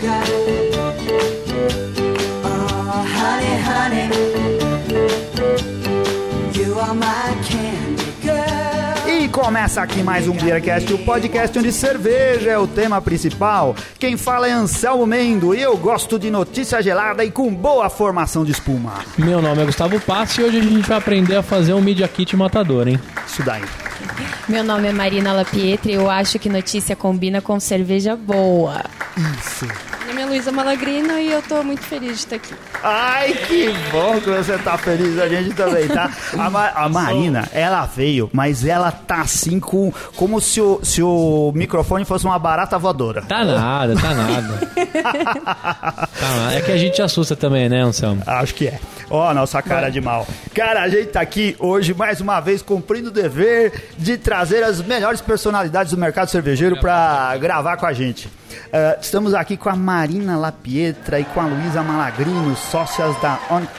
sugar. Oh, honey, honey, you are my candy girl. E começa aqui mais um Beercast, o podcast onde cerveja é o tema principal. Quem fala é Anselmo Mendo e eu gosto de notícia gelada e com boa formação de espuma. Meu nome é Gustavo Passi e hoje a gente vai aprender a fazer um Media Kit matador, hein? Isso daí. Meu nome é Marina Lapietra e eu acho que notícia combina com cerveja boa. Isso. Meu nome é Luísa Malagrino e eu tô muito feliz de estar aqui. Ai, que bom que você tá feliz, a gente também, tá? A, Ma- a Marina, ela veio, mas ela tá assim com. Como se o, se o microfone fosse uma barata voadora. Tá nada, tá nada. Tá nada. É que a gente assusta também, né, Anselmo? Acho que é. Ó, a nossa cara de mal. Cara, a gente tá aqui hoje mais uma vez cumprindo o dever de trazer as melhores personalidades do mercado cervejeiro pra gravar com a gente. Eh, estamos aqui com a Marina Lapietra e com a Luísa Malagrino, sócias da Onyx,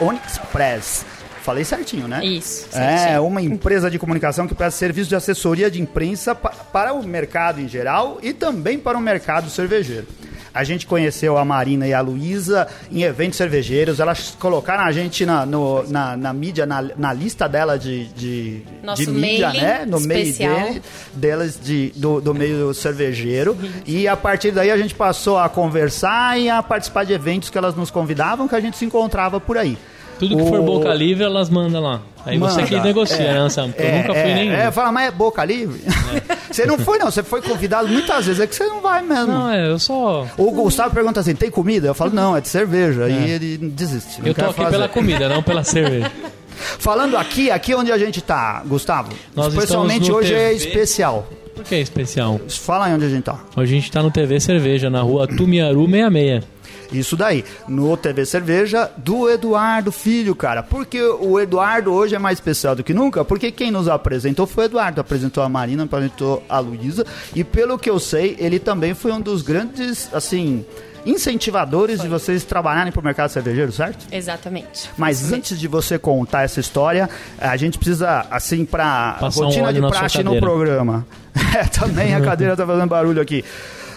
Onyx Press. Falei certinho, né? Isso, É, certinho. uma empresa de comunicação que presta serviço de assessoria de imprensa pa- para o mercado em geral e também para o mercado cervejeiro. A gente conheceu a Marina e a Luísa em eventos cervejeiros. Elas colocaram a gente na, no- na, na mídia, na, na lista dela de, de, Nosso de mídia, né? No especial. meio dele, delas de, do, do meio cervejeiro. E a partir daí a gente passou a conversar e a participar de eventos que elas nos convidavam, que a gente se encontrava por aí. Tudo que for O- boca livre, elas mandam lá. Aí você Manda. que negocia, né, Anselmo? Porque eu nunca fui é, nenhum. É, fala, mas é boca livre? você não foi, não. Você foi convidado muitas vezes. É que você não vai mesmo. Não, é, eu só... O Gustavo pergunta assim: tem comida? Eu falo, não, é de cerveja. E ele desiste. Eu tô aqui fazer. pela comida, não pela cerveja. Falando aqui, aqui onde a gente tá, Gustavo. Nós especialmente hoje é TV. especial. Por que é especial? Fala aí onde a gente tá. Hoje a gente tá no TV Cerveja, na rua Tumiaru 66. Isso daí, no TV Cerveja do Eduardo Filho, cara. Porque o Eduardo hoje é mais especial do que nunca, porque quem nos apresentou foi o Eduardo. Apresentou a Marina, apresentou a Luísa. E pelo que eu sei, ele também foi um dos grandes, assim, incentivadores de vocês trabalharem pro mercado cervejeiro, certo? Exatamente. Mas antes de você contar essa história, a gente precisa, assim, um rotina óleo de praxe no programa. É, também a cadeira tá fazendo barulho aqui.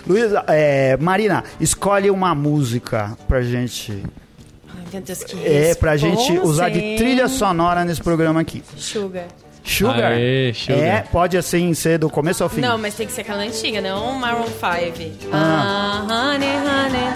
Luísa, é, Marina, escolhe uma música pra gente. Ai, meu Deus, que É, pra gente usar de trilha sonora nesse programa aqui. Sugar. Sugar? Aê, Sugar. É, pode assim ser do começo ao fim. Não, mas tem que ser aquela antiga, não Maroon 5. Ah. Ah, honey, honey.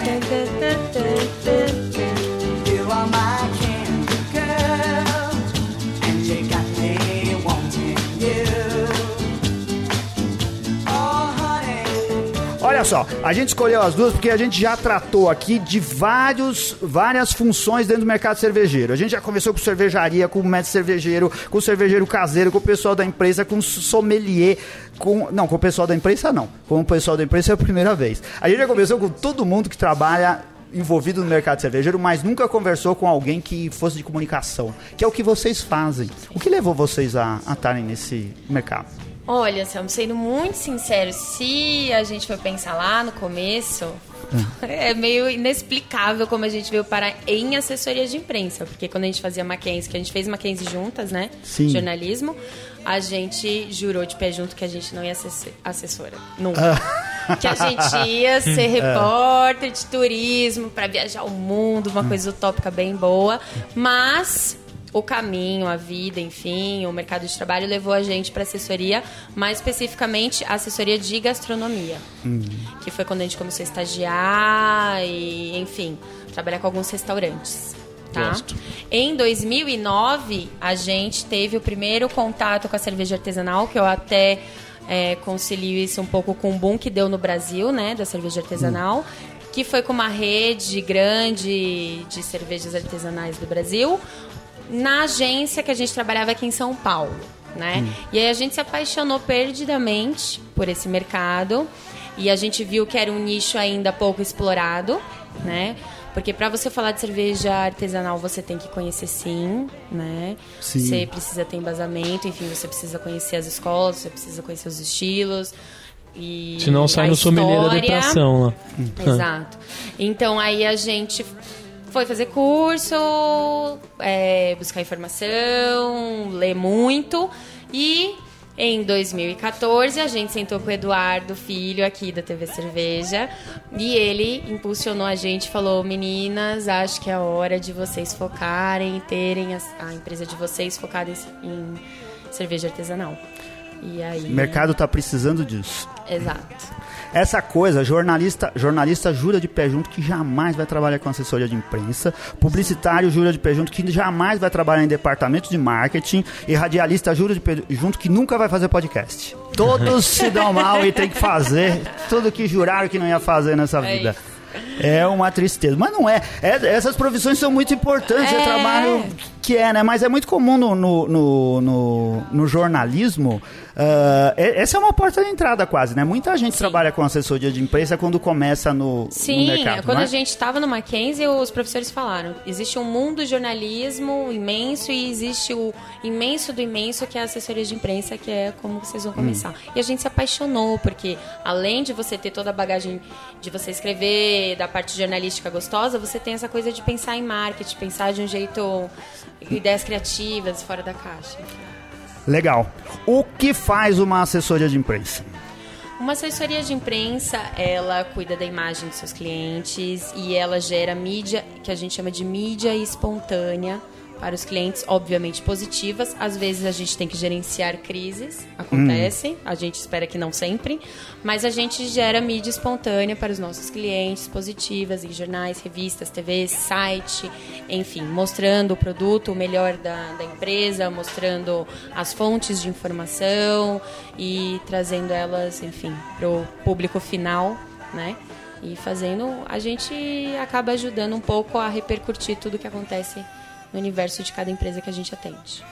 Olha só, a gente escolheu as duas porque a gente já tratou aqui de vários, várias funções dentro do mercado cervejeiro. A gente já conversou com cervejaria, com mestre cervejeiro, com o cervejeiro caseiro, com o pessoal da imprensa, com sommelier, com... Não, com o pessoal da imprensa não. Com o pessoal da imprensa é a primeira vez. A gente já conversou com todo mundo que trabalha envolvido no mercado cervejeiro, mas nunca conversou com alguém que fosse de comunicação, que é o que vocês fazem. O que levou vocês a estarem nesse mercado? Olha, Selma, sendo muito sincero, se a gente for pensar lá no começo, é meio inexplicável como a gente veio parar em assessoria de imprensa. Porque quando a gente fazia Mackenzie, que a gente fez Mackenzie juntas, né? Sim. Jornalismo, a gente jurou de pé junto que a gente não ia ser assessora. Nunca. Que a gente ia ser repórter de turismo para viajar o mundo, uma coisa utópica bem boa. Mas o caminho, a vida, enfim, o mercado de trabalho levou a gente para assessoria, mais especificamente a assessoria de gastronomia, que foi quando a gente começou a estagiar e, enfim, trabalhar com alguns restaurantes. Tá? Gosto. Em 2009, a gente teve o primeiro contato com a cerveja artesanal, que eu até é, concilio isso um pouco com o boom que deu no Brasil, né, da cerveja artesanal, que foi com uma rede grande de cervejas artesanais do Brasil, na agência que a gente trabalhava aqui em São Paulo, né? E aí a gente se apaixonou perdidamente por esse mercado e a gente viu que era um nicho ainda pouco explorado, né? Porque para você falar de cerveja artesanal, você tem que conhecer sim, né? Sim. Você precisa ter embasamento, enfim, você precisa conhecer as escolas, você precisa conhecer os estilos. E Senão sai a no sommelier da depressão lá. Exato. Então aí a gente foi fazer curso, é, buscar informação, ler muito e Em 2014, a gente sentou com o Eduardo Filho, aqui da TV Cerveja, e ele impulsionou a gente falou: Meninas, acho que é hora de vocês focarem e terem a, a empresa de vocês focada em, em cerveja artesanal. E aí. O mercado tá precisando disso. Exato. Essa coisa, jornalista, jornalista jura de pé junto que jamais vai trabalhar com assessoria de imprensa, publicitário jura de pé junto que jamais vai trabalhar em departamento de marketing e radialista jura de pé junto que nunca vai fazer podcast. Todos se dão mal e tem que fazer tudo que juraram que não ia fazer nessa É vida. É uma tristeza. Mas não é. É- Essas profissões são muito importantes. É, É. trabalho que é, né? Mas é muito comum no, no, no, no- no jornalismo. e- essa é uma porta de entrada quase, né? Muita gente trabalha com assessoria de imprensa quando começa no, no Sim, mercado. quando não é? a gente estava no Mackenzie, os professores falaram: existe um mundo de jornalismo imenso e existe o imenso do imenso que é a assessoria de imprensa, que é como vocês vão começar. E a gente se apaixonou, porque além de você ter toda a bagagem de você escrever, da parte jornalística gostosa, você tem essa coisa de pensar em marketing, pensar de um jeito. Ideias criativas, fora da caixa. Legal. O que faz uma assessoria de imprensa? Uma assessoria de imprensa, ela cuida da imagem dos seus clientes e ela gera mídia, que a gente chama de mídia espontânea para os clientes, obviamente positivas. Às vezes a gente tem que gerenciar crises, acontece, a gente espera que não sempre, mas a gente gera mídia espontânea para os nossos clientes, positivas, em jornais, revistas, TVs, site, enfim, mostrando o produto, o melhor da, da empresa, mostrando as fontes de informação e trazendo elas, enfim, para o público final, né? E fazendo, a gente acaba ajudando um pouco a repercutir tudo que acontece no universo de cada empresa que a gente atende.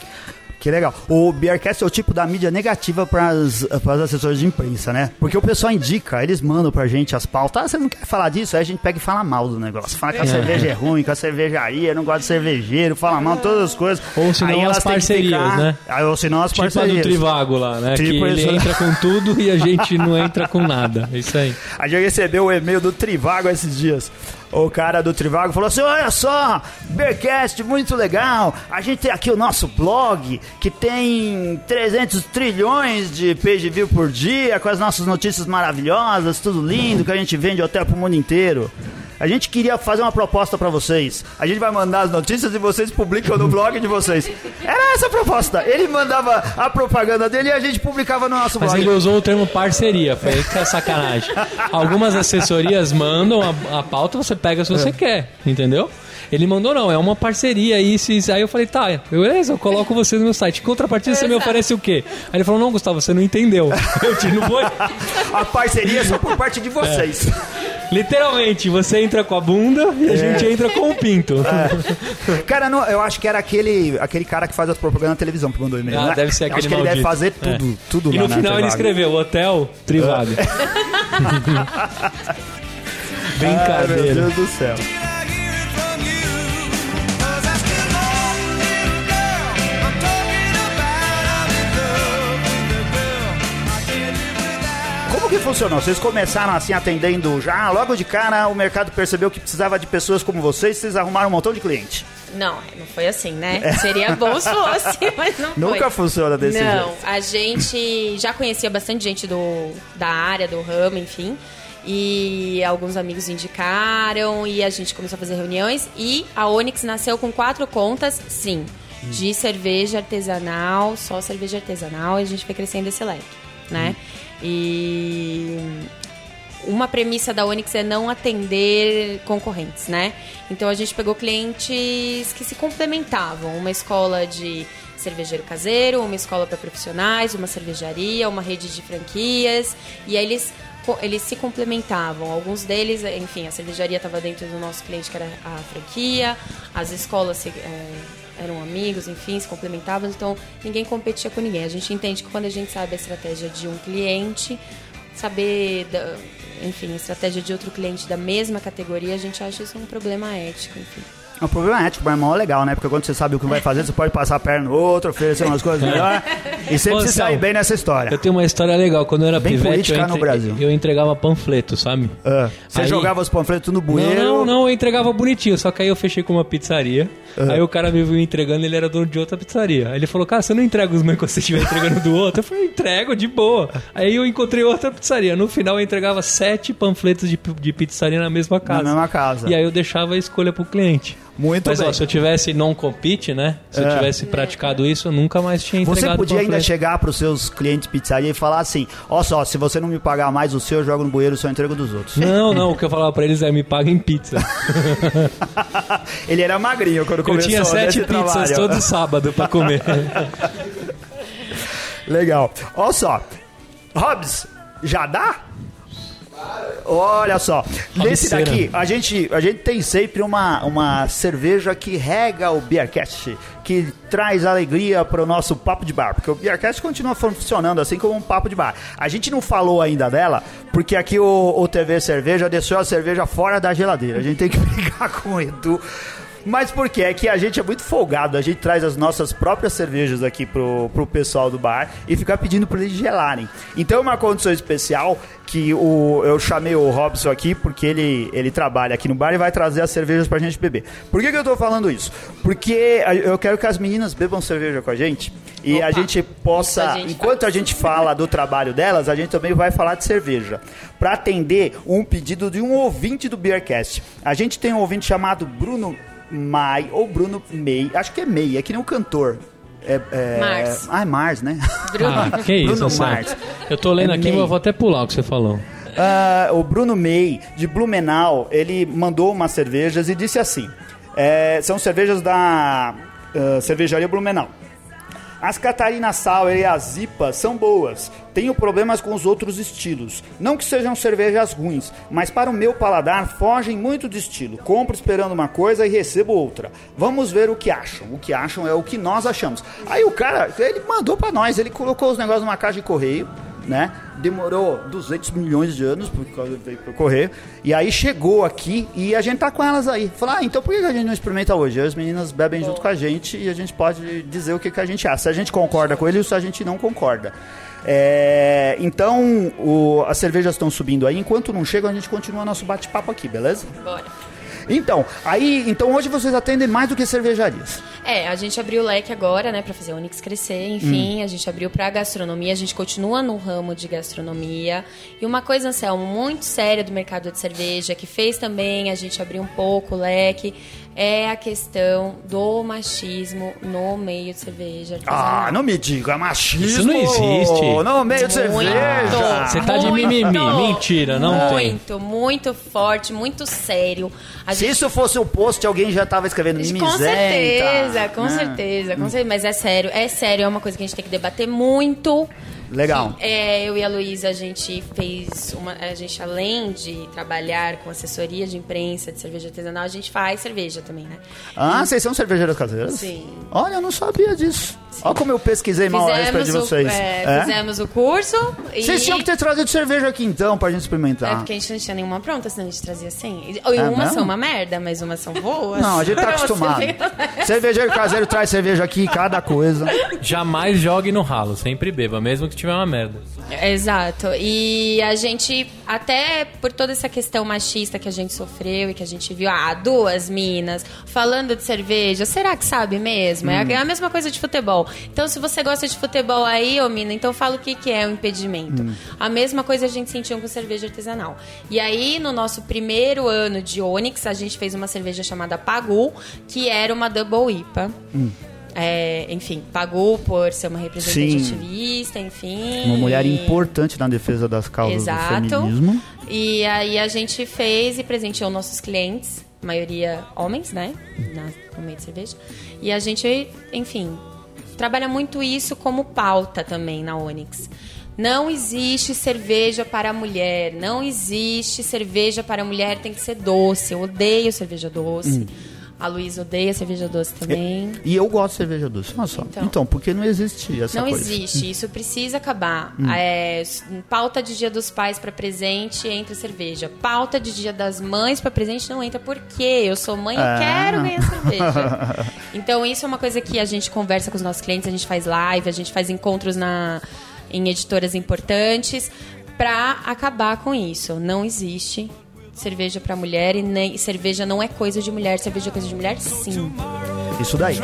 Que legal. O Beercast é o tipo da mídia negativa para as assessores de imprensa, né? Porque o pessoal indica, eles mandam pra gente as pautas. Ah, você não quer falar disso? Aí a gente pega e fala mal do negócio. Fala que a cerveja é ruim, que a cervejaria não gosta de cervejeiro, fala mal de todas as coisas. Ou senão Aí as parcerias, ficar- né? Ah, ou senão as Tipo a do parcerias. Trivago lá, né? Tipo que ele isso. entra com tudo e a gente não entra com nada. É isso aí. A gente recebeu o e-mail do Trivago esses dias. O cara do Trivago falou assim: Olha só, Bearcast, muito legal. A gente tem aqui o nosso blog que tem 300 trilhões de page view por dia, com as nossas notícias maravilhosas, tudo lindo, que a gente vende hotel pro mundo inteiro. A gente queria fazer uma proposta pra vocês. A gente vai mandar as notícias e vocês publicam no blog de vocês. Era essa a proposta. Ele mandava a propaganda dele e a gente publicava no nosso Mas blog. ele usou o termo parceria, foi que é sacanagem. Algumas assessorias mandam a, a pauta, você pega se É. você quer, entendeu? Ele mandou não, é uma parceria, isso, isso. Aí eu falei, tá, beleza, eu coloco você no meu site. Em contrapartida, você me oferece o quê? Aí ele falou, não, Gustavo, você não entendeu. Eu te não foi. A parceria é só por parte de vocês. Literalmente, você entra com a bunda e a gente entra com o pinto. Cara, não, eu acho que era aquele, aquele cara que faz as propagandas na televisão que mandou e-mail. Ah, né? deve ser aquele Acho que ele deve maldito. fazer tudo, É. tudo E no na final ele escreveu Hotel Trivago. Ai, meu Brincadeira. Deus do céu. Como que funcionou? Vocês começaram assim atendendo já, logo de cara o mercado percebeu que precisava de pessoas como vocês, vocês arrumaram um montão de cliente. Não, não foi assim, né? Seria bom se fosse, mas não foi. Nunca funciona desse não, jeito. a gente já conhecia bastante gente do, da área, do ramo, enfim. E alguns amigos indicaram e a gente começou a fazer reuniões. E a Onyx nasceu com quatro contas, sim, de cerveja artesanal, só cerveja artesanal. E a gente foi crescendo esse leque, né? E uma premissa da Onyx é não atender concorrentes, né? Então a gente pegou clientes que se complementavam, uma escola de cervejeiro caseiro, uma escola para profissionais, uma cervejaria, uma rede de franquias, e aí eles eles se complementavam. Alguns deles, enfim, a cervejaria estava dentro do nosso cliente que era a franquia, as escolas se, eh, eram amigos, enfim, se complementavam, então ninguém competia com ninguém. A gente entende que quando a gente sabe a estratégia de um cliente, saber, da- enfim, a estratégia de outro cliente da mesma categoria, a gente acha isso um problema ético, enfim. O problema é ético, mas é mó legal, né? Porque quando você sabe o que vai fazer, você pode passar a perna no outro, oferecer umas coisas melhor. E sempre Ô, se Sal, bem nessa história. Eu tenho uma história legal. Quando eu era Bem pivete, política eu, no Brasil. eu entregava panfleto, sabe? Ah, você Aí- jogava os panfletos no bueiro. Não, não, não, eu entregava bonitinho, só que aí eu fechei com uma pizzaria. Ah. Aí o cara me viu entregando, ele era dono de outra pizzaria. Aí ele falou, cara, você não entrega os meus quando você estiver entregando do outro? Eu falei, entrego, de boa. Aí eu encontrei outra pizzaria. No final eu entregava sete panfletos de, de pizzaria na mesma casa. mesma casa. E aí eu deixava a escolha pro cliente. Muito Mas bem. ó, se eu tivesse non-compete, né? Se eu É. tivesse praticado isso, eu nunca mais tinha entregado Você podia ainda chegar pros seus clientes de pizzaria e falar assim: ó só, se você não me pagar mais o seu, eu jogo no bueiro, só entrego dos outros. Não, não, o que eu falava pra eles é me paga em pizza. Ele era magrinho quando Eu começou tinha sete pizzas trabalho. todo sábado pra comer. Legal. Olha só. Hobbs, já dá? Olha só, nesse daqui a gente, a gente tem sempre uma, uma cerveja que rega o Beercast, que traz alegria para o nosso papo de bar, porque o Beercast continua funcionando assim como um papo de bar. A gente não falou ainda dela, porque aqui o, o TV Cerveja deixou a cerveja fora da geladeira. A gente tem que brigar com o Edu. Mas por quê? É que a gente é muito folgado, a gente traz as nossas próprias cervejas aqui pro, pro pessoal do bar e fica pedindo para eles gelarem. Então é uma condição especial que o, eu chamei o Robson aqui porque ele, ele trabalha aqui no bar e vai trazer as cervejas pra gente beber. Por que, que eu tô falando isso? Porque a- eu quero que as meninas bebam cerveja com a gente e a Opa, gente possa, a gente enquanto a gente fala do trabalho delas, a gente também vai falar de cerveja. Para atender um pedido de um ouvinte do Beercast. A gente tem um ouvinte chamado Bruno Mai, ou Bruno May, acho que é May, é que nem o cantor. É, é... Mars. Ah, é Mars, né? Bruno. Ah, que isso, Bruno. Mars. Eu tô lendo É aqui, May. mas eu vou até pular o que você falou. Ah, o Bruno May, de Blumenau, ele mandou umas cervejas e disse assim: é, são cervejas da ah, cervejaria Blumenau. As Catarina Sour e as IPA são boas. Tenho problemas com os outros estilos. Não que sejam cervejas ruins, mas para o meu paladar fogem muito de estilo. Compro esperando uma coisa e recebo outra. Vamos ver o que acham. O que acham é o que nós achamos. Aí o cara, ele mandou para nós, ele colocou os negócios numa caixa de correio, né? Demorou 200 milhões de anos por causa veio pro correio. E aí chegou aqui e a gente tá com elas aí. Falou, ah, então por que a gente não experimenta hoje? As meninas bebem junto com a gente e a gente pode dizer o que, que a gente acha. Se a gente concorda com ele ou se a gente não concorda. É, então, o- as cervejas estão subindo aí. Enquanto não chegam, a gente continua nosso bate-papo aqui, beleza? Bora. Então, aí, então hoje vocês atendem mais do que cervejarias. É, a gente abriu o leque agora, né, pra fazer o Onix crescer, Hum. enfim, a gente abriu pra gastronomia, a gente continua no ramo de gastronomia. E uma coisa, Anselmo, muito séria do mercado de cerveja, que fez também a gente abrir um pouco o leque, é a questão do machismo no meio de cerveja artesanal. Ah, não me diga, machismo. Isso não existe. No meio de Muito. cerveja. Você tá de Muito. mimimi. Mentira, não tem. Muito, muito forte, muito sério. A Se isso fosse o post, alguém já tava escrevendo Com mimizenta. certeza, com né? certeza, com certeza. Mas é sério, é sério, é uma coisa que a gente tem que debater muito. Legal. Que, é, eu e a Luísa, a gente fez uma. A gente, além de trabalhar com assessoria de imprensa de cerveja artesanal, a gente faz cerveja também, né? Ah, vocês são cervejeiras caseiras? Sim. Olha, eu não sabia disso. Olha como eu pesquisei mal a respeito de o, vocês. é, É? fizemos o curso e. Vocês tinham que ter trazido cerveja aqui então, pra gente experimentar. É porque a gente não tinha nenhuma pronta, senão a gente trazia 100. Ou É umas mesmo? são uma merda, mas umas são boas. Não, a gente tá acostumado. Cervejeiro caseiro traz cerveja aqui, cada coisa. Jamais jogue no ralo, sempre beba, mesmo que tiver uma merda. Exato. E a gente, até por toda essa questão machista que a gente sofreu e que a gente viu, ah, duas minas falando de cerveja, será que sabe mesmo? É a mesma coisa de futebol. Então, se você gosta de futebol aí, ô mina, então fala o que, que é o impedimento. A mesma coisa a gente sentiu com cerveja artesanal. E aí, no nosso primeiro ano de Onyx, a gente fez uma cerveja chamada Pagu, que era uma Double IPA. É, enfim, pagou por ser uma representante Sim. ativista, enfim. Uma mulher e- importante na defesa das causas Exato. do feminismo. E aí a gente fez e presenteou nossos clientes, maioria homens, né? Na, no meio de cerveja. E a gente, enfim, trabalha muito isso como pauta também na Onyx. Não existe cerveja para mulher, não existe cerveja para mulher, tem que ser doce. Eu odeio cerveja doce. A Luísa odeia cerveja doce também. E eu gosto de cerveja doce, olha só. Então. Então, porque não existe essa Não coisa. Hum. existe, isso precisa acabar. É, s- pauta de Dia dos Pais para presente entra cerveja. Pauta de Dia das Mães para presente não entra porque eu sou mãe e Ah. quero ganhar cerveja. então isso é uma coisa que a gente conversa com os nossos clientes, a gente faz live, a gente faz encontros na em editoras importantes para acabar com isso. Não existe cerveja para mulher e nem cerveja não é coisa de mulher, cerveja é coisa de mulher sim. Isso daí.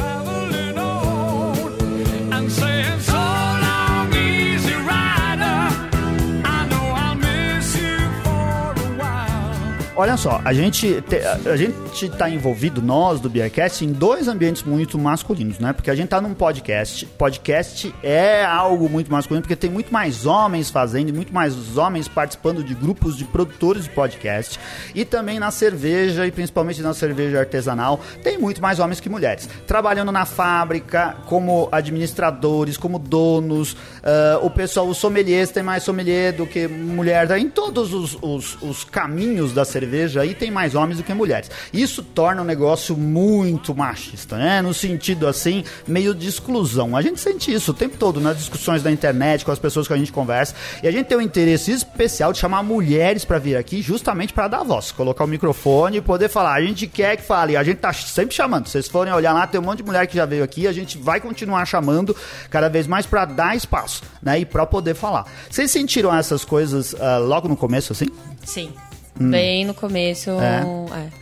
Olha só, a gente, te- a gente tá envolvido, nós do Beercast, em dois ambientes muito masculinos, né? Porque a gente tá num podcast. Podcast é algo muito masculino, porque tem muito mais homens fazendo, muito mais homens participando de grupos de produtores de podcast. E também na cerveja, e principalmente na cerveja artesanal, tem muito mais homens que mulheres. Trabalhando na fábrica, como administradores, como donos, ah, o pessoal, os sommeliers, tem mais sommelier do que mulher. Em todos os, os, os caminhos da cerveja aí tem mais homens do que mulheres. Isso torna o negócio muito machista, né? No sentido assim, meio de exclusão. A gente sente isso o tempo todo nas discussões da internet, com as pessoas que a gente conversa. E a gente tem um interesse especial de chamar mulheres para vir aqui justamente para dar voz, colocar o microfone e poder falar. A gente quer que fale, a gente tá sempre chamando. Se vocês forem olhar lá, tem um monte de mulher que já veio aqui, a gente vai continuar chamando cada vez mais para dar espaço, né? E para poder falar. Vocês sentiram essas coisas ah, logo no começo assim? Sim. Bem no começo. é.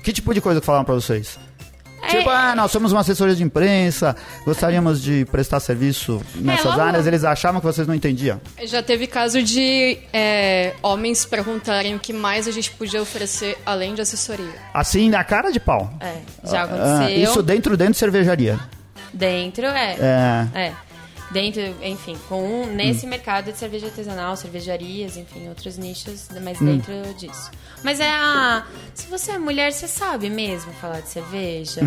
Que tipo de coisa que falaram pra vocês? É. Tipo, ah, nós somos uma assessoria de imprensa, gostaríamos de prestar serviço nessas logo- áreas. Eles achavam que vocês não entendiam. Já teve caso de é, homens perguntarem o que mais a gente podia oferecer além de assessoria. Assim, na cara de pau. É, já Ah, aconteceu. isso dentro, dentro de cervejaria. Dentro, é. É. É. Dentro, enfim, com nesse mercado de cerveja artesanal, cervejarias, enfim, outros nichos, mas dentro disso. Mas é a. Se você é mulher, você sabe mesmo falar de cerveja.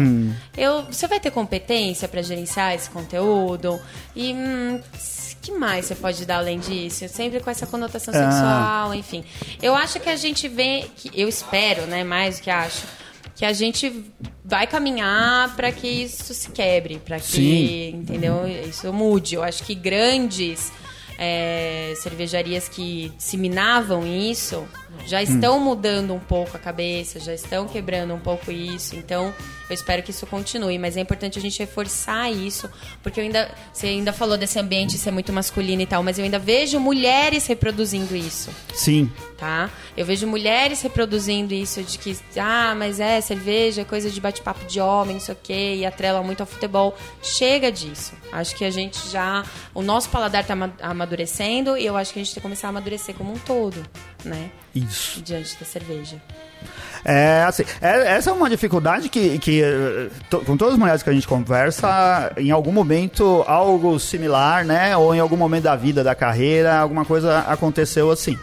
Eu, você vai ter competência para gerenciar esse conteúdo. E hum, que mais você pode dar além disso? Sempre com essa conotação Ah. sexual, enfim. Eu acho que a gente vê. Que, eu espero, né? Mais do que acho que a gente vai caminhar para que isso se quebre, para que, Sim. entendeu? Isso mude. Eu acho que grandes é, cervejarias que disseminavam isso já estão mudando um pouco a cabeça, já estão quebrando um pouco isso. Então, eu espero que isso continue, mas é importante a gente reforçar isso, porque eu ainda você ainda falou desse ambiente ser muito masculino e tal, mas eu ainda vejo mulheres reproduzindo isso Sim. tá? Eu vejo mulheres reproduzindo isso de que, ah, mas é, cerveja é coisa de bate-papo de homem, não sei o quê, e atrela muito ao futebol. Chega disso. Acho que a gente já. O nosso paladar tá ama- amadurecendo e eu acho que a gente tem que começar a amadurecer como um todo, né? Isso. Diante da cerveja. É, assim, é- essa é uma dificuldade que, que eh, to- com todas as mulheres que a gente conversa, em algum momento algo similar, né? Ou em algum momento da vida, da carreira, alguma coisa aconteceu assim.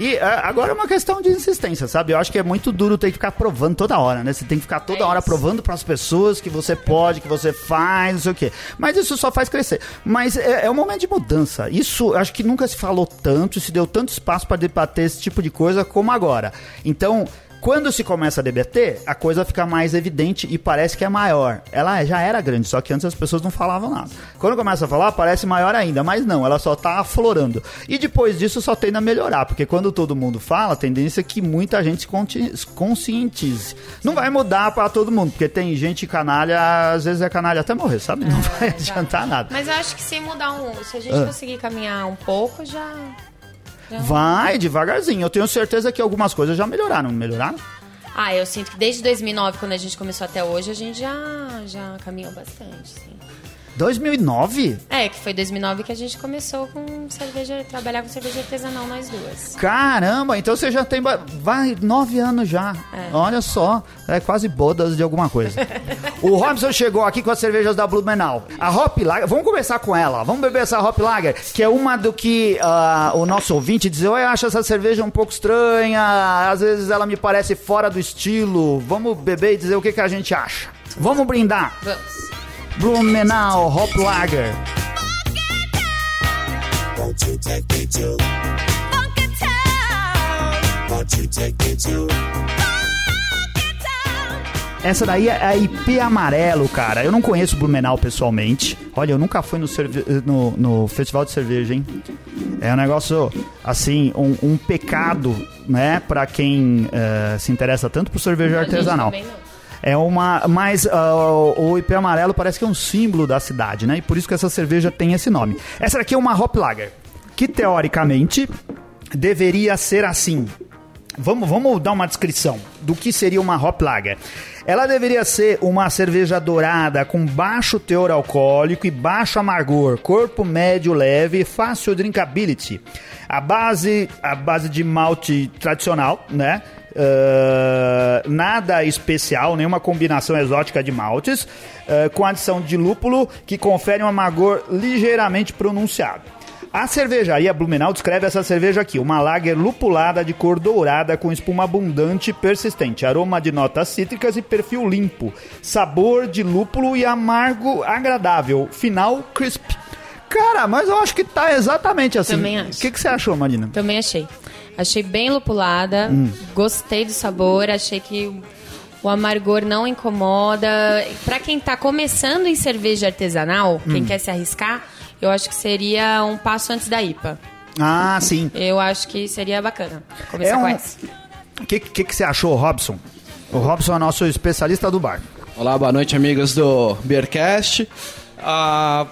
E eh, agora é uma questão de insistência, sabe? Eu acho que é muito duro ter que ficar provando toda hora, né? Você tem que ficar toda É hora isso. provando para as pessoas que você pode, que você faz, não sei o quê. Mas isso só faz crescer. Mas é, é um momento de mudança. Isso acho que nunca se falou tanto, se deu tanto espaço para debater esse tipo de coisa como agora. Então, quando se começa a debater, a coisa fica mais evidente e parece que é maior. Ela já era grande, só que antes as pessoas não falavam nada. Quando começa a falar, parece maior ainda, mas não, ela só tá aflorando. E depois disso só tende a melhorar, porque quando todo mundo fala, a tendência é que muita gente se conscientize. Não vai mudar para todo mundo, porque tem gente canalha, às vezes é canalha até morrer, sabe? Não vai adiantar nada. Mas eu acho que se mudar um. Se a gente Ah. conseguir caminhar um pouco, já. Já- Vai devagarzinho. Eu tenho certeza que algumas coisas já melhoraram, melhoraram? Ah, eu sinto que desde 2009, quando a gente começou até hoje, a gente já, já caminhou bastante, sim. 2009? É, que foi 2009 que a gente começou com cerveja, trabalhar com cerveja artesanal nós duas. Caramba, então você já tem. Vai, nove anos já. Olha só, é quase bodas de alguma coisa. o Robson chegou aqui com as cervejas da Blumenau. A Hop Lager, vamos conversar com ela. Vamos beber essa Hop Lager, que é uma do que ah, o nosso ouvinte diz: Eu acho essa cerveja um pouco estranha, às vezes ela me parece fora do estilo. Vamos beber e dizer o que, que a gente acha. Vamos brindar. Vamos. Blumenau Hop Lager. Won't you take me to Funky town, Won't you take me to funky town. Essa daí é a IP Amarelo, cara. Eu não conheço Blumenau pessoalmente. Olha, eu nunca fui no, no, no festival de cerveja, hein? É um negócio, assim, um, um pecado, né? Pra quem eh, se interessa tanto por cerveja artesanal. É uma. Mas ah, o IP amarelo parece que é um símbolo da cidade, né? E por isso que essa cerveja tem esse nome. Essa daqui é uma Hop Lager, que teoricamente deveria ser assim. Vamos, vamos dar uma descrição do que seria uma Hop Lager. Ela deveria ser uma cerveja dourada com baixo teor alcoólico e baixo amargor, corpo médio leve, fácil drinkability. A base, a base de malte tradicional, né? Ah, nada especial, nenhuma combinação exótica de maltes, ah, com adição de lúpulo que confere um amargor ligeiramente pronunciado. A cervejaria Blumenau descreve essa cerveja aqui, uma lager lupulada de cor dourada com espuma abundante e persistente, aroma de notas cítricas e perfil limpo, sabor de lúpulo e amargo agradável, final crisp. Cara, mas eu acho que tá exatamente assim. Também acho. O que, que você achou, Marina? Também achei. Achei bem lupulada, Hum. gostei do sabor, achei que o- amargor não incomoda. Pra quem tá começando em cerveja artesanal, Hum. quem quer se arriscar, eu acho que seria um passo antes da IPA. Ah, sim. Eu acho que seria bacana começar É com um- essa. O que, que, que você achou, Robson? O Robson é nosso especialista do bar. Olá, boa noite, amigos do Beercast. Ah,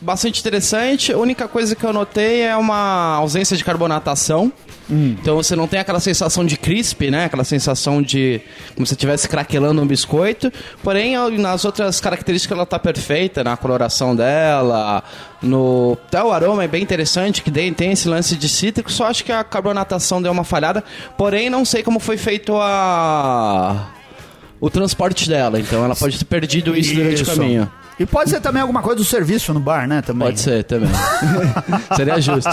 bastante interessante. A única coisa que eu notei é uma ausência de carbonatação. Então você não tem aquela sensação de crisp, né? Aquela sensação de como se estivesse craquelando um biscoito. Porém, nas outras características ela tá perfeita, na coloração dela, no até o aroma é bem interessante, que tem, esse lance de cítrico. Só acho que a carbonatação deu uma falhada. Porém, não sei como foi feito a o transporte dela. Então ela pode ter perdido isso, durante o Isso. caminho. E pode ser também alguma coisa do serviço no bar, né? Também. Pode ser também. Seria justo.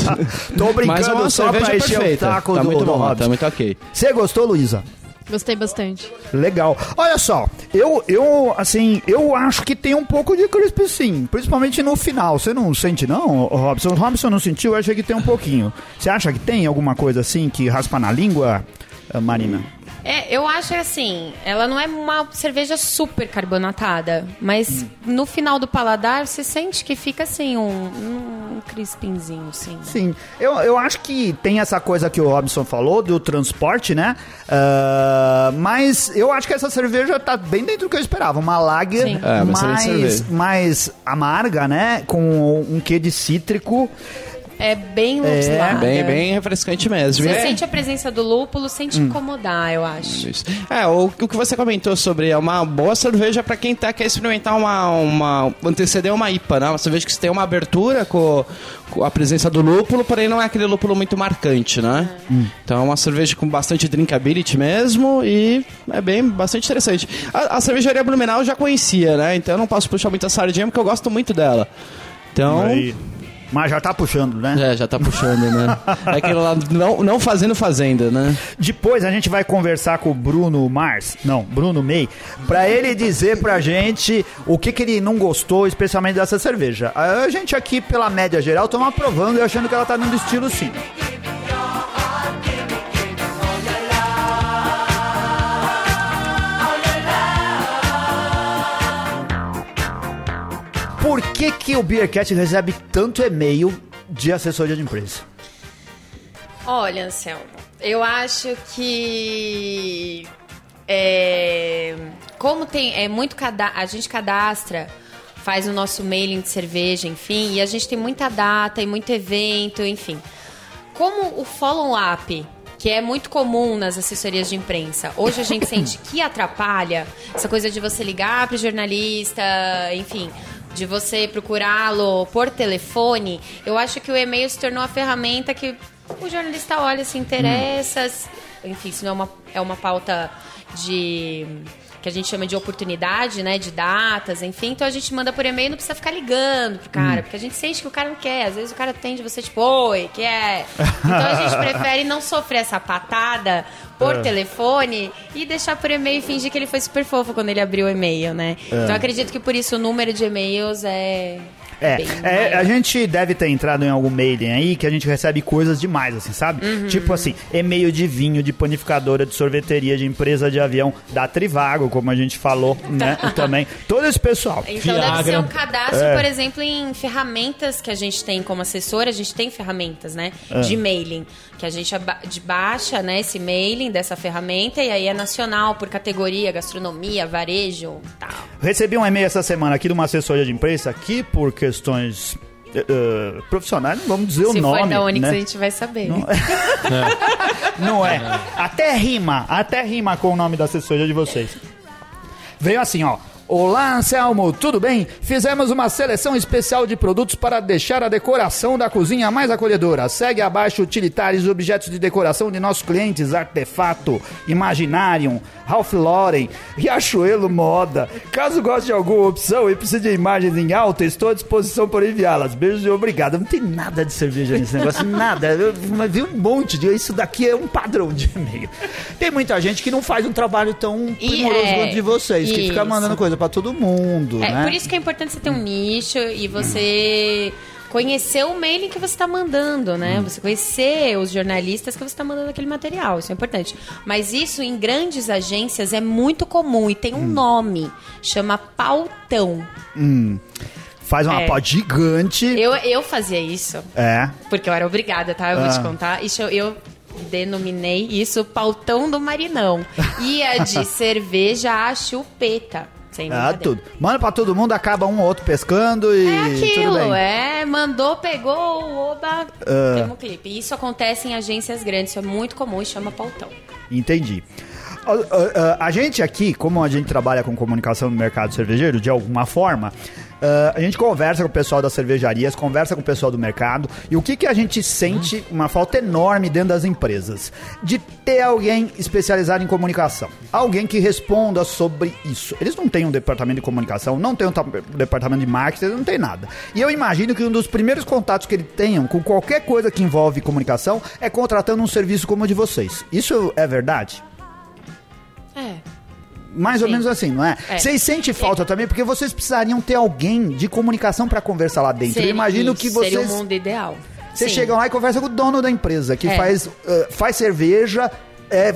Tô brincando Mas é uma só pra encher o perfeita. saco tá do- muito do bom, Robson. tá muito ok. Você gostou, Luísa? Gostei bastante. Legal. Olha só, eu, eu, assim, eu acho que tem um pouco de crisp sim, principalmente no final. Você não sente não, Robson? O Robson não sentiu, eu achei que tem um pouquinho. Você acha que tem alguma coisa assim que raspa na língua, eh, Marina? É, eu acho assim, ela não é uma cerveja super carbonatada, mas no final do paladar você sente que fica assim, um, um crispinzinho, assim. Sim, eu, eu acho que tem essa coisa que o Robson falou do transporte, né? Ah, mas eu acho que essa cerveja tá bem dentro do que eu esperava. Uma lager Sim. É, mais amarga, né? Com um quê de cítrico. É bem lupulada. Bem, bem refrescante mesmo. Você É. sente a presença do lúpulo sem te incomodar, eu acho. Isso. É, o, o que você comentou sobre é uma boa cerveja pra quem tá, quer experimentar uma, uma. anteceder uma IPA, né? Uma cerveja que tem uma abertura com, com a presença do lúpulo, porém não é aquele lúpulo muito marcante, né? Então é uma cerveja com bastante drinkability mesmo e é bem bastante interessante. A, a cervejaria Blumenau eu já conhecia, né? Então eu não posso puxar muita sardinha porque eu gosto muito dela. Então. Aí. Mas já tá puxando, né? É, já tá puxando, né? É aquilo lá, não, não fazendo fazenda, né? Depois a gente vai conversar com o Bruno Mars, não, Bruno May, pra ele dizer pra gente o que, que ele não gostou, especialmente dessa cerveja. A gente aqui, pela média geral, estamos aprovando e achando que ela tá dando estilo sim. Por que, que o Beercat recebe tanto e-mail de assessoria de imprensa? Olha, Anselmo, eu acho que é, como tem é muito a gente cadastra, faz o nosso mailing de cerveja, enfim, e a gente tem muita data e muito evento, enfim. Como o follow-up, que é muito comum nas assessorias de imprensa, hoje a gente sente que atrapalha essa coisa de você ligar para o jornalista, enfim, de você procurá-lo por telefone, eu acho que o e-mail se tornou a ferramenta que o jornalista olha, se interessa, s- enfim, se não é uma, é uma pauta de que a gente chama de oportunidade, né, de datas, enfim, então a gente manda por e-mail, não precisa ficar ligando pro cara, porque a gente sente que o cara não quer, às vezes o cara atende você tipo, oi, que é? Então a gente prefere não sofrer essa patada por telefone e deixar por e-mail e fingir que ele foi super fofo quando ele abriu o e-mail, né? Então eu acredito que por isso o número de e-mails é É, é, a gente deve ter entrado em algum mailing aí que a gente recebe coisas demais, assim, sabe? Uhum. Tipo assim, e-mail de vinho, de panificadora, de sorveteria, de empresa de avião, da Trivago, como a gente falou, né? Também. Todo esse pessoal. Então deve ser Viagra. um cadastro, É. por exemplo, em ferramentas que a gente tem como assessora, a gente tem ferramentas, né? É. De mailing. Que a gente baixa, né, esse mailing dessa ferramenta e aí é nacional, por categoria, gastronomia, varejo, tal. Recebi um e-mail essa semana aqui de uma assessoria de imprensa que, por questões eh, profissionais, não vamos dizer o Se nome. for da Onix, né? a gente vai saber. Não é. Até rima, até rima com o nome da assessoria de vocês. Veio assim, ó. Olá, Anselmo, tudo bem? Fizemos uma seleção especial de produtos para deixar a decoração da cozinha mais acolhedora. Segue abaixo utilitários e objetos de decoração de nossos clientes: Artefato, Imaginarium, Ralph Lauren, Riachuelo Moda. Caso goste de alguma opção e precise de imagens em alta, estou à disposição para enviá-las. Beijos e obrigado. Não tem nada de cerveja nesse negócio, nada. Eu mas vi um monte de. Isso daqui é um padrão de e-mail. Tem muita gente que não faz um trabalho tão primoroso é, quanto de vocês, que fica isso. mandando coisa pra todo mundo, É, né? por isso que é importante você ter um nicho e você conhecer o mailing que você está mandando, né? Você conhecer os jornalistas que você está mandando aquele material, isso é importante. Mas isso em grandes agências é muito comum e tem um nome, chama pautão. Faz uma É. pó gigante. Eu, eu fazia isso, É. porque eu era obrigada, tá? Eu vou Ah. te contar. Isso eu, eu denominei isso pautão do Marinão. Ia de cerveja a chupeta. Sem Ah, tudo. Manda pra todo mundo, acaba um ou outro pescando e. É tudo aquilo, bem. é, mandou, pegou, oba, Ah. temos um clipe. Isso acontece em agências grandes, isso é muito comum e chama pautão. Entendi. Ó, ó, ó, A gente aqui, como a gente trabalha com comunicação no mercado cervejeiro, de alguma forma, ah, a gente conversa com o pessoal das cervejarias, conversa com o pessoal do mercado, e o que, que a gente sente uma falta enorme dentro das empresas? De ter alguém especializado em comunicação. Alguém que responda sobre isso. Eles não têm um departamento de comunicação, não têm um ta- departamento de marketing, não tem nada. E eu imagino que um dos primeiros contatos que eles tenham com qualquer coisa que envolve comunicação é contratando um serviço como o de vocês. Isso é verdade? É. Mais ou Sim. menos assim, não é? É. Vocês sentem falta também, porque vocês precisariam ter alguém de comunicação pra conversar lá dentro. Seria- Eu imagino isso, que vocês. Seria o mundo ideal. Vocês Sim. chegam lá e conversam com o dono da empresa, que É. faz, ah, faz cerveja. é, ah,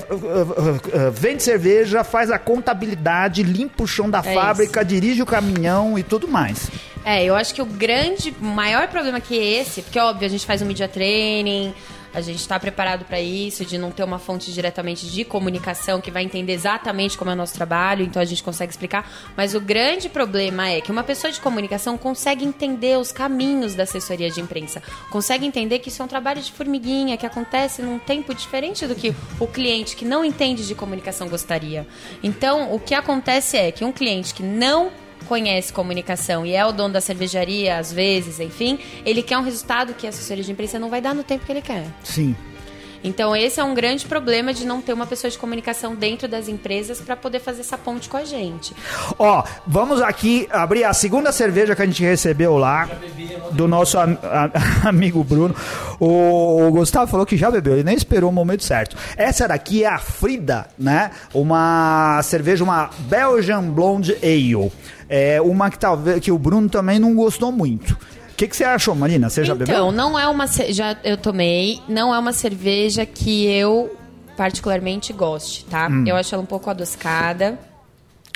ah, vende cerveja, faz a contabilidade, limpa o chão da É fábrica, dirige o caminhão e tudo mais. É, eu acho que o grande, maior problema que é esse, porque óbvio, a gente faz um media training, a gente está preparado para isso, de não ter uma fonte diretamente de comunicação que vai entender exatamente como é o nosso trabalho, então a gente consegue explicar. Mas o grande problema é que uma pessoa de comunicação consegue entender os caminhos da assessoria de imprensa, consegue entender que isso é um trabalho de formiguinha, que acontece num tempo diferente do que o cliente que não entende de comunicação gostaria. Então, o que acontece é que um cliente que não conhece comunicação e é o dono da cervejaria, às vezes, enfim, ele quer um resultado que a assessoria de imprensa não vai dar no tempo que ele quer. Sim. Então, esse é um grande problema de não ter uma pessoa de comunicação dentro das empresas para poder fazer essa ponte com a gente. Ó, vamos aqui abrir a segunda cerveja que a gente recebeu lá do nosso am- amigo Bruno. O, o Gustavo falou que já bebeu, ele nem esperou o momento certo. Essa daqui é a Frida, né? Uma cerveja, uma Belgian Blonde Ale. É uma que talvez que o Bruno também não gostou muito. O que, que você achou, Marina? Você já bebeu? Então, não é uma. Já eu tomei, não é uma cerveja que eu particularmente goste, tá? Hum. Eu acho ela um pouco adocicada.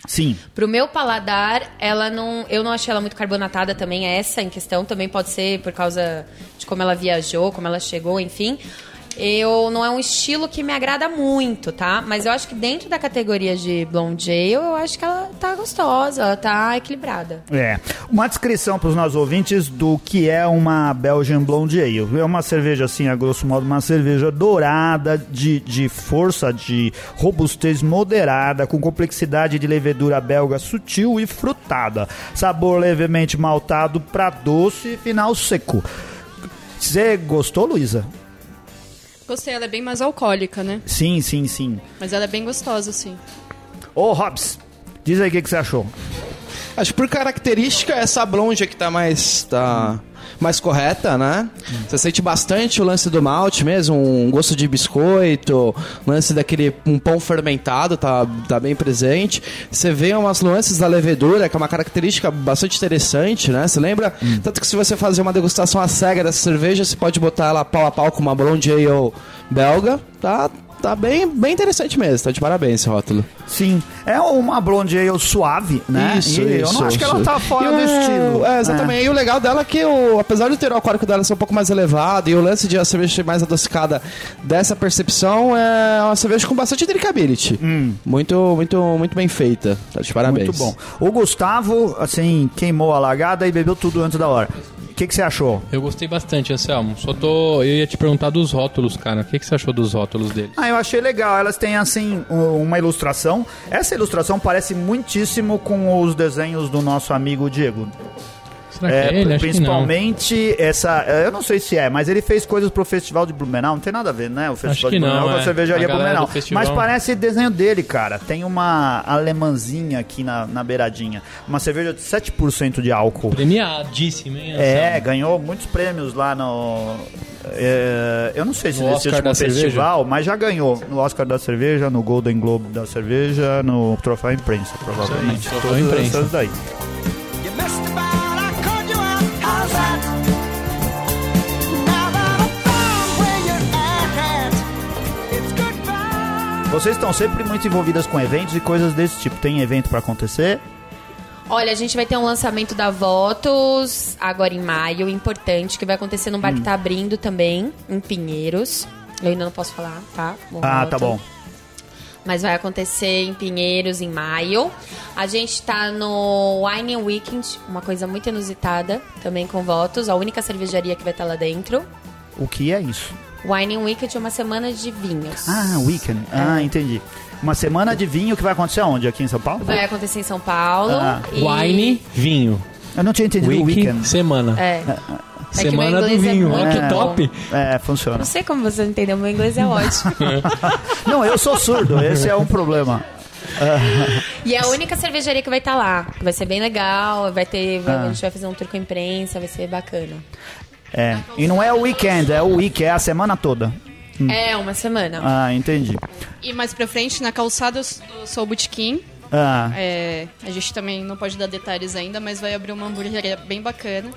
Sim. Pro meu paladar, ela não. Eu não achei ela muito carbonatada também, essa em questão. Também pode ser por causa de como ela viajou, como ela chegou, enfim. Eu não é um estilo que me agrada muito, tá? Mas eu acho que dentro da categoria de blonde ale, eu acho que ela tá gostosa, ela tá equilibrada. É. Uma descrição para os nossos ouvintes do que é uma Belgian Blonde Ale. É uma cerveja, assim, a grosso modo, uma cerveja dourada, de, de força, de robustez moderada, com complexidade de levedura belga sutil e frutada. Sabor levemente maltado para doce e final seco. Você gostou, Luísa? Gostei, ela é bem mais alcoólica, né? Sim, sim, sim. Mas ela é bem gostosa, sim. Ô, Hobbs, diz aí o que, que você achou. Acho que por característica, essa blonde que tá mais. tá mais correta, né? Você sente bastante o lance do malte mesmo, um gosto de biscoito, lance daquele um pão fermentado, tá, tá bem presente. Você vê umas nuances da levedura, que é uma característica bastante interessante, né? Você lembra? Tanto que se você fazer uma degustação à cega dessa cerveja, você pode botar ela pau a pau com uma Blonde Ale belga, tá? Tá bem, bem interessante mesmo, tá de parabéns esse rótulo. Sim. É uma blonde ale suave, né? Isso, E eu isso, não acho que ela tá fora E do o- estilo. É, exatamente. E o legal dela é que, o, apesar do teor alcoólico dela ser um pouco mais elevado e o lance de a cerveja ser mais adocicada dessa percepção, é uma cerveja com bastante drinkability. Muito, muito, muito bem feita. Tá de parabéns. Muito bom. O Gustavo, assim, queimou a lagada e bebeu tudo antes da hora. O que, que você achou? Eu gostei bastante, Anselmo. Só tô. Eu ia te perguntar dos rótulos, cara. O que, que você achou dos rótulos dele? Ah, eu achei legal. Elas têm, assim, um- uma ilustração. Essa ilustração parece muitíssimo com os desenhos do nosso amigo Diego. Será que é, ele? Acho que não. principalmente essa. Eu não sei se é, mas ele fez coisas pro Festival de Blumenau. Não tem nada a ver, né? O Festival que de Blumenau não, com a é. cervejaria A Blumenau. Mas parece desenho dele, cara. Tem uma alemãzinha aqui na, na beiradinha. Uma cerveja de 7% de álcool. Premiadíssimo, hein, É, Anselmo? ganhou muitos prêmios lá no. é, eu não sei se No nesse Oscar último cerveja? festival, mas já ganhou no Oscar da cerveja, no Golden Globe da cerveja, no Troféu Imprensa, provavelmente. Aí, Troféu Todas Imprensa. daí. Vocês estão sempre muito envolvidas com eventos e coisas desse tipo. Tem evento pra acontecer? Olha, a gente vai ter um lançamento da Votos agora em maio, importante, que vai acontecer num bar Hum. que tá abrindo também, em Pinheiros. Eu ainda não posso falar, tá? Ah, tá bom. Mas vai acontecer em Pinheiros em maio. A gente tá no Wine Weekend, uma coisa muito inusitada, também com votos. A única cervejaria que vai estar lá dentro. O que é isso? Wine Weekend é uma semana de vinhos. Ah, weekend. Ah, entendi. Uma semana de vinho que vai acontecer onde? Aqui em São Paulo? Vai acontecer em São Paulo. Ah. e- Wine, vinho. Eu não tinha entendido o Wiki, weekend. semana. É. É que Semana meu do é vinho. muito Olha que bom. top. É, funciona. Não sei como você entendeu, meu inglês é ótimo. Não, eu sou surdo, esse é um problema. e é a única cervejaria que vai estar lá. que Vai ser bem legal, vai ter. Ah. A gente vai fazer um tour com a imprensa, vai ser bacana. É. E não é o weekend, é o week, é a semana toda. É, uma semana. Ah, entendi. E mais pra frente, na calçada do Soul Bootkin, Ah, é, a gente também não pode dar detalhes ainda, mas vai abrir uma hamburgueria bem bacana.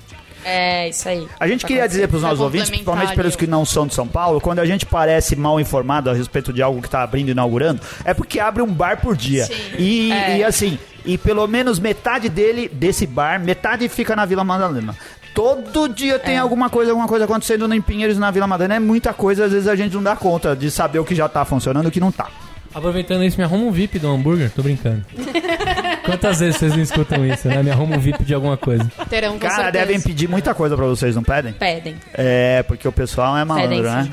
É, isso aí. A gente queria acontecer. dizer para os nossos ouvintes, principalmente pelos que não são de São Paulo, quando a gente parece mal informado a respeito de algo que está abrindo e inaugurando, é porque abre um bar por dia. Sim. E, É. e assim, e pelo menos metade dele, desse bar, metade fica na Vila Madalena. Todo dia tem É. alguma coisa, alguma coisa acontecendo em Pinheiros na Vila Madalena. É muita coisa, às vezes a gente não dá conta de saber o que já tá funcionando e o que não tá. Aproveitando isso, me arruma um VIP do hambúrguer? Tô brincando. Quantas vezes vocês não escutam isso, né? Me arruma um VIP de alguma coisa. Terão com Cara, certeza. devem pedir muita coisa pra vocês, não pedem? Pedem. É, porque o pessoal é malandro, Pedem né?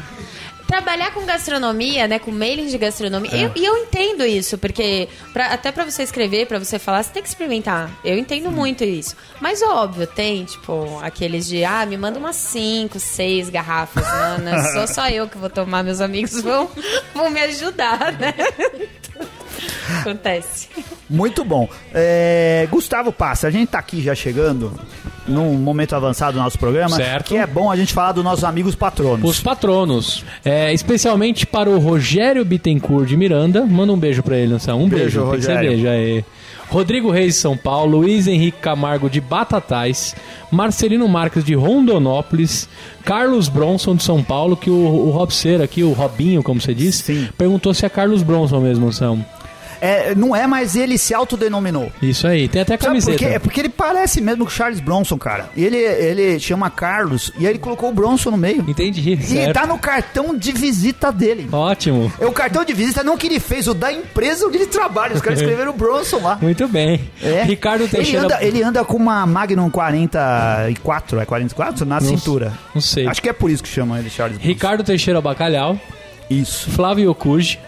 Trabalhar com gastronomia, né, com mailing de gastronomia, É. eu- e eu entendo isso, porque pra- até pra você escrever, pra você falar, você tem que experimentar. Eu entendo muito isso. Mas óbvio, tem, tipo, aqueles de, ah, me manda umas 5, 6 garrafas? Não sou só eu que vou tomar, meus amigos vão, vão me ajudar, né? Acontece. Muito bom. É, Gustavo Passa, a gente tá aqui já chegando num momento avançado do nosso programa, Certo. que é bom a gente falar dos nossos amigos patronos. Os patronos. É, especialmente para o Rogério Bittencourt de Miranda. Manda um beijo pra ele, Anselmo. Um Beijo, beijo. Rogério. beijo, aí. Rodrigo Reis de São Paulo, Luiz Henrique Camargo de Batatais, Marcelino Marques de Rondonópolis, Carlos Bronson de São Paulo, que o, o Robseiro aqui, o Robinho, como você disse, Sim. perguntou se é Carlos Bronson mesmo, Anselmo. É, não é, mas ele se autodenominou. Isso aí, tem até por camiseta. quê? É porque ele parece mesmo com o Charles Bronson, cara. E ele, ele chama Carlos e aí ele colocou o Bronson no meio. Entendi, E certo. tá no cartão de visita dele. Ótimo. É o cartão de visita não que ele fez, o da empresa onde ele trabalha. Os caras escreveram Bronson lá. Muito bem. É. Ricardo ele Teixeira... anda, ele anda com uma Magnum 44, é 44? Na cintura. não sei. Acho que é por isso que chamam ele Charles Bronson. Ricardo Teixeira Bacalhau, Isso. Flávio Cuji,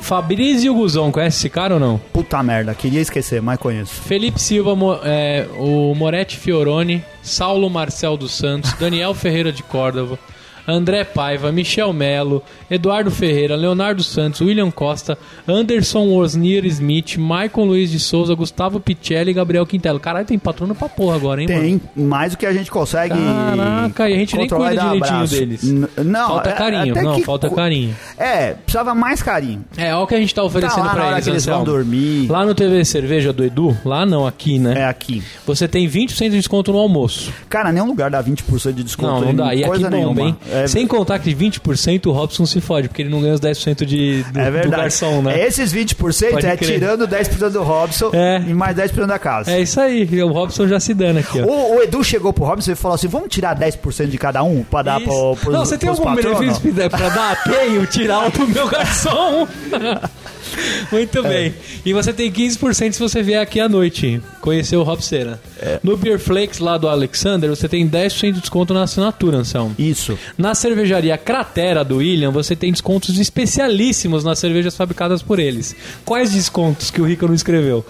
Fabrício Guzon, conhece esse cara ou não? Puta merda, queria esquecer, mas conheço. Felipe Silva, Mo- é, o Moretti Fioroni, Saulo Marcel dos Santos, Daniel Ferreira de Córdova, André Paiva, Michel Melo, Eduardo Ferreira, Leonardo Santos, William Costa, Anderson Woznier Smith, Maicon Luiz de Souza, Gustavo Picelli e Gabriel Quintelo. Caralho, tem patrono pra porra agora, hein, mano? Tem mais do que a gente consegue. Caraca, e a gente nem cuida direitinho deles. N- Não, Falta é- carinho. Não, que falta carinho. É, precisava mais carinho. É, olha o que a gente tá oferecendo Tá lá na pra eles, que eles vão dormir. Lá no TV Cerveja do Edu, lá não, aqui, né? É aqui. Você tem 20% de desconto no almoço. Cara, nenhum lugar dá 20% de desconto. Não, não dá. E aqui coisa bomba, nenhuma. hein? É, Sem contar que de 20% o Robson se fode, porque ele não ganha os 10% de, do, é do garçom, né? Esses 20% Pode é crer. tirando 10% do Robson É. e mais 10% da casa. É isso aí, o Robson já se dando aqui. O, o Edu chegou pro Robson e falou assim: vamos tirar 10% de cada um pra dar Isso. pro, pros, não, você tem algum benefício pra- pra dar? Tenho, tirar o do meu garçom. É. Muito bem. E você tem 15% se você vier aqui à noite conhecer o Robceira. É. No Beer Flakes lá do Alexander, você tem 10% de desconto na assinatura, Anselmo. Isso. Na cervejaria Cratera do William, você tem descontos especialíssimos nas cervejas fabricadas por eles. Quais descontos que o Rico não escreveu?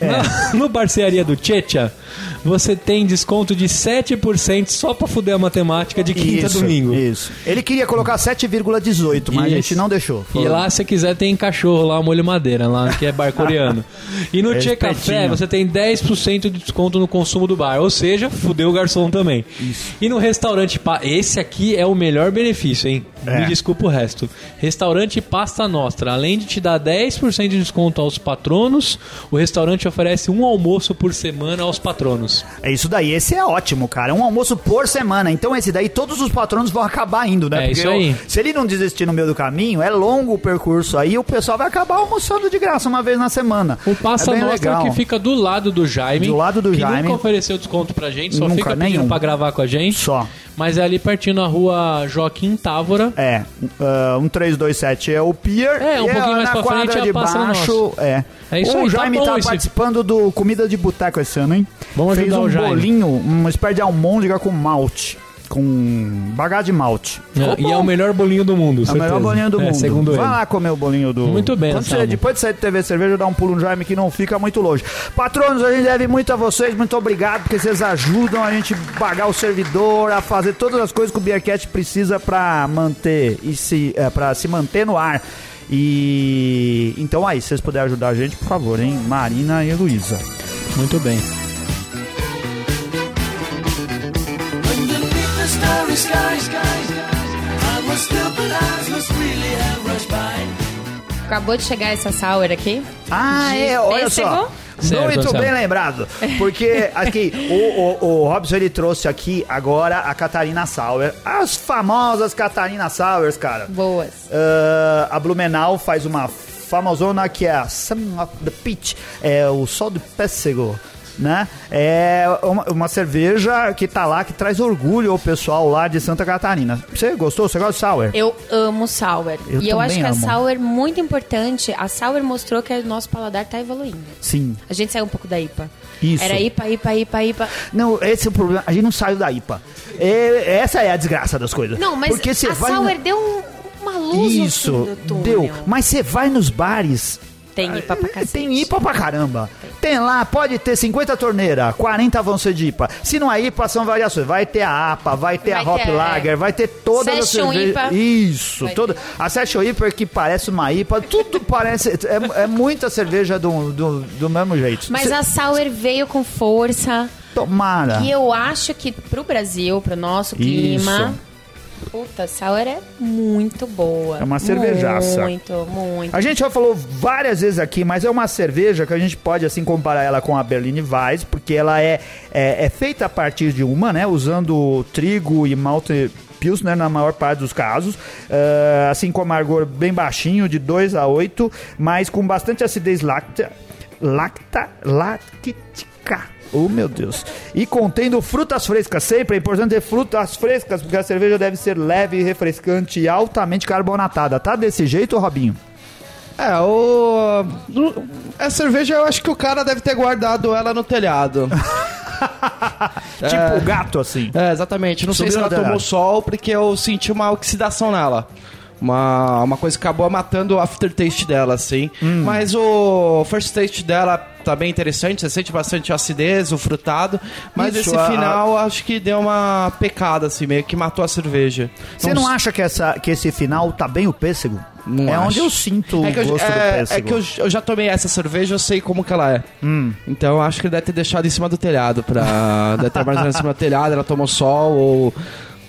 Na- no Barcearia do Checha, você tem desconto de 7% só pra fuder a matemática de quinta a isso, domingo. Isso. Ele queria colocar 7,18, mas a Isso. gente não deixou. E Falou, lá, se quiser, tem cachorro lá, molho madeira, lá que é bar coreano. E no É Tchê Café, você tem 10% de desconto no consumo do bar. Ou seja, fudeu o garçom também. E no restaurante... Esse aqui é o melhor benefício, hein? É. Me desculpa o resto. Restaurante Pasta Nostra. Além de te dar 10% de desconto aos patronos, o restaurante oferece um almoço por semana aos patronos. É isso daí, esse é ótimo, cara. É um almoço por semana. Então, esse daí, todos os patronos vão acabar indo, né? É isso aí. se ele não desistir no meio do caminho, é longo o percurso aí, o pessoal vai acabar almoçando de graça uma vez na semana. O Pasta é Nostra legal. que fica do lado do Jaime. Do lado do que Jaime. nunca ofereceu desconto pra gente, só Nunca, fica pedindo nenhum. pra gravar com a gente. Só. Mas é ali pertinho na rua Joaquim Távora. É, uh, um 327 é o Pier. É, um e pouquinho mais na pra frente é a de baixo, é. É isso o aí, tá Jaime tá, esse- participando do Comida de Boteco esse ano, hein? Vamos Fez ajudar um o Jaime. bolinho, uma espécie de almôndega com malte. Com bagagem de malte. Ficou e é o melhor bolinho do mundo, É o melhor bolinho do É, mundo. Segundo Vai ele. lá comer o bolinho do. Muito bem, Quando você. Depois de sair de TV Cerveja, dá um pulo no Jaime que não fica muito longe. Patronos, a gente deve muito a vocês. Muito obrigado, porque vocês ajudam a gente pagar o servidor, a fazer todas as coisas que o Beercat precisa pra manter e se, é, pra se manter no ar. E então aí, se vocês puderem ajudar a gente, por favor, hein? Marina e Luísa. Muito bem. Starry skies, I was stupid eyes must really have rushed by. Acabou de chegar essa sour aqui. Ah, De é, olha pêssego. só. Certo, Muito bem lembrado. Porque aqui, o, o, o Robson ele trouxe aqui agora a Catarina Sauer. As famosas Catarina Sours, cara. Boas. Ah, a Blumenau faz uma famosona que é a Sun of the Peach. É o sol do pêssego. Né? É uma, uma cerveja que tá lá, que traz orgulho ao pessoal lá de Santa Catarina. Você gostou? Você gosta de sour? Eu amo sour. Eu e eu acho que amo. a sour é muito importante. A sour mostrou que o nosso paladar tá evoluindo. Sim. A gente saiu um pouco da IPA. Isso. Era IPA, IPA, IPA, IPA. Não, esse é o problema. A gente não saiu da IPA. É, essa é a desgraça das coisas. Não, mas Porque a vai sour deu um- uma luz Isso, deu. Mas você vai nos bares. Tem IPA pra eh, cacete. Tem IPA pra caramba. Tem lá, pode ter 50 torneiras, 40 vão ser de IPA. Se não é IPA, são variações. Vai ter a APA, vai ter Vai a Hop ter, Lager, é. vai ter todas as Session cervejas. IPA. Isso, Vai toda. ter. A Session IPA que parece uma IPA, tudo parece. É, é muita cerveja do, do, do mesmo jeito. Mas Cê- a sour veio com força. Tomara. E eu acho que pro Brasil, pro nosso clima. Isso. Puta, a sour é muito boa. É uma cervejaça. Muito, muito. A gente já falou várias vezes aqui, mas é uma cerveja que a gente pode assim comparar ela com a Berliner Weiss, porque ela é, é, é feita a partir de uma, né? Usando trigo e malte Pilsner na maior parte dos casos, eh, assim com amargor bem baixinho, de 2 a 8, mas com bastante acidez lacta, lacta, lactítica. Oh, meu Deus. E contendo frutas frescas. Sempre é importante ter frutas frescas, porque a cerveja deve ser leve, refrescante e altamente carbonatada. Tá desse jeito, Robinho? É, o. A cerveja eu acho que o cara deve ter guardado ela no telhado. Tipo o gato, assim. É, exatamente. Não sei Subiu se no ela tomou sol, porque eu senti uma oxidação nela. Uma, uma coisa que acabou matando o aftertaste dela, assim. Hum. Mas o first taste dela tá bem interessante, você sente bastante acidez, o frutado, mas Isso, esse a- final acho que deu uma pecada, assim, meio que matou a cerveja. Você Então, não acha que, essa, que esse final tá bem o pêssego? Não é acho. onde eu sinto É o eu, gosto do é, pêssego. é que eu, eu já tomei essa cerveja, eu sei como que ela é. Então eu acho que ele deve ter deixado em cima do telhado pra. deve ter armazenado em cima do telhado, ela tomou sol ou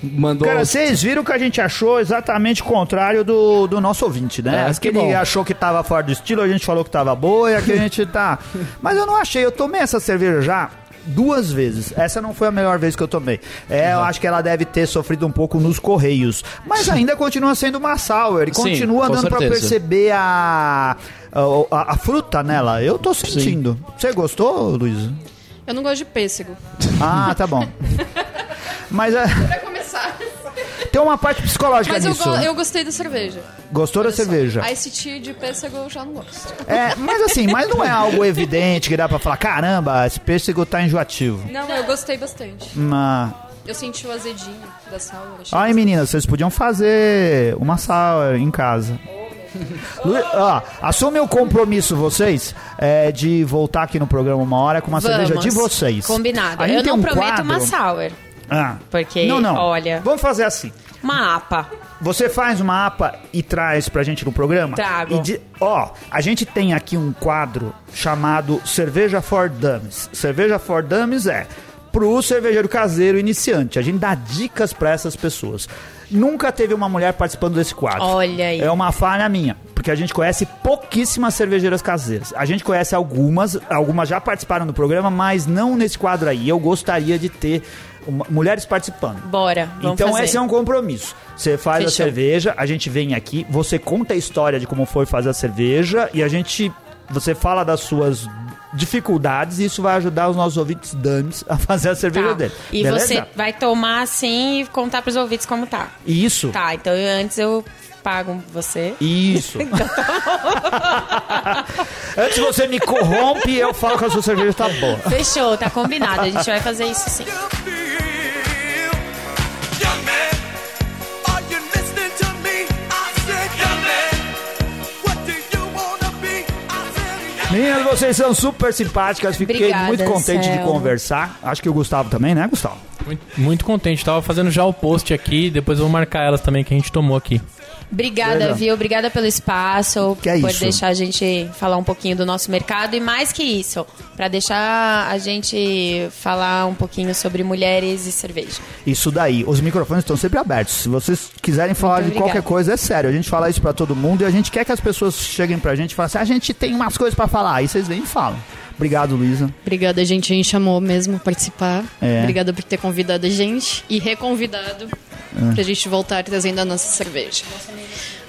mandou. Cara, vocês viram que a gente achou exatamente o contrário do, do nosso ouvinte, né? É, que que ele bom. achou que tava fora do estilo, a gente falou que tava boa e aqui a gente tá. Mas eu não achei, eu tomei essa cerveja já duas vezes. Essa não foi a melhor vez que eu tomei. É, eu acho que ela deve ter sofrido um pouco nos correios. Mas ainda continua sendo uma sour e Sim, continua com dando pra certeza. perceber a, a, a fruta nela. Eu tô sentindo. Você gostou, Luiz? Eu não gosto de pêssego. Ah, tá bom. Mas é. Tem uma parte psicológica Mas eu, nisso. go- eu gostei da cerveja. Gostou da Olha só. cerveja? A ICT de pêssego eu já não gosto. É, mas assim, mas não é algo evidente que dá pra falar, caramba, esse pêssego tá enjoativo. Não, eu gostei bastante. Mas... Eu senti o azedinho da achei Ai, meninas, vocês podiam fazer uma sour em casa. Lu... Ó, assume o compromisso, vocês, é, de voltar aqui no programa uma hora com uma Vamos. cerveja de vocês. Combinado. A gente Eu tem não um prometo quadro- uma sour. Ah. Porque, não, não. olha- Vamos fazer assim. Uma APA. Você faz uma APA e traz pra gente no programa? Trago. De- ó, a gente tem aqui um quadro chamado Cerveja for Dummies. Cerveja for Dummies é pro cervejeiro caseiro iniciante. A gente dá dicas pra essas pessoas. Nunca teve uma mulher participando desse quadro. Olha aí. É uma falha minha, porque a gente conhece pouquíssimas cervejeiras caseiras. A gente conhece algumas, algumas já participaram do programa, mas não nesse quadro aí. Eu gostaria de ter uma- mulheres participando. Bora, vamos então fazer. esse é um compromisso. Você faz a Fechou. cerveja, a gente vem aqui, você conta a história de como foi fazer a cerveja e a gente você fala das suas dificuldades e isso vai ajudar os nossos ouvintes dames a fazer a cerveja Tá. dele. E Beleza? você vai tomar assim e contar pros ouvintes como tá. Isso. Tá, então eu- antes eu pago você. Isso. Então tá Antes você me corrompe, eu falo que a sua cerveja tá boa. Fechou, tá combinado. A gente vai fazer isso sim. Meninas, vocês são super simpáticas, fiquei Obrigada, muito contente de Anselmo. conversar. Acho que o Gustavo também, né, Gustavo? Muito, muito contente. Tava fazendo já o post aqui, depois eu vou marcar elas também que a gente tomou aqui. Obrigada, Beleza. viu? Obrigada pelo espaço, Que é por isso. deixar a gente falar um pouquinho do nosso mercado e mais que isso, pra deixar a gente falar um pouquinho sobre mulheres e cerveja. Isso daí. Os microfones estão sempre abertos. Se vocês quiserem falar de qualquer coisa, é sério. A gente fala isso pra todo mundo e a gente quer que as pessoas cheguem pra gente e falem assim: a gente tem umas coisas pra falar. Aí vocês vêm e falam. Obrigado, Luísa. Obrigada, gente. A gente chamou mesmo participar. É. Obrigada por ter convidado a gente e reconvidado pra gente voltar trazendo a nossa cerveja.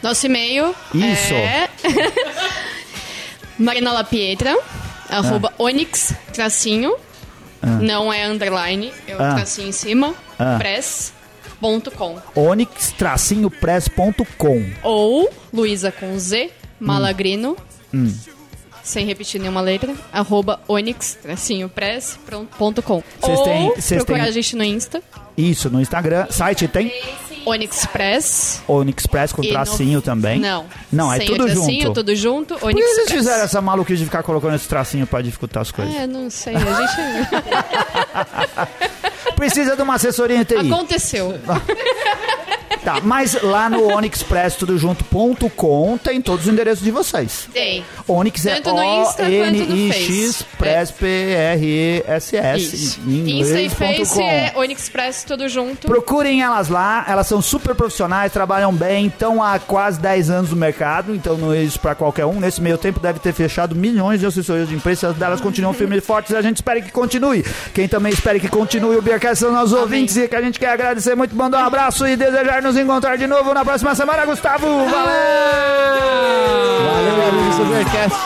Nosso e-mail Isso. é Marina La Pietra, arroba Onyx, tracinho, não é underline, é o Ah. tracinho em cima, Ah. press.com. onyx-press.com. Ou Luísa com Z, Malagrino, Hum. Sem repetir nenhuma letra, arroba onyx-press.com. Vocês Ou têm- procurar têm- a gente no Insta, Isso, no Instagram. Site tem Onyx Press. Onyx Press com e no- tracinho também. Não. Não, é tudo tracinho, junto. tudo junto, Por que Onyx eles Press. fizeram essa maluquice de ficar colocando esse tracinho pra dificultar as coisas? É, não sei, a gente... Precisa de uma assessoria em TI. Aconteceu. Tá, mas lá no onyxpress.com tem todos os endereços de vocês. Tem. Onyx é Tanto no Insta quanto no O-N-I-X Face. Press P-R-E-S-S Insta e Face é Onyx Press, tudo junto. Procurem elas lá, elas são super profissionais, trabalham bem, estão há quase 10 anos no mercado, então não é isso pra qualquer um. Nesse meio tempo deve ter fechado milhões de assessorias de imprensa, as delas continuam firmes e fortes a gente espera que continue. Quem também espera que continue o Beercast são nossos ouvintes e que a gente quer agradecer muito, mandar um abraço e desejar nos encontrar de novo na próxima semana, Gustavo. Valeu! Valeu.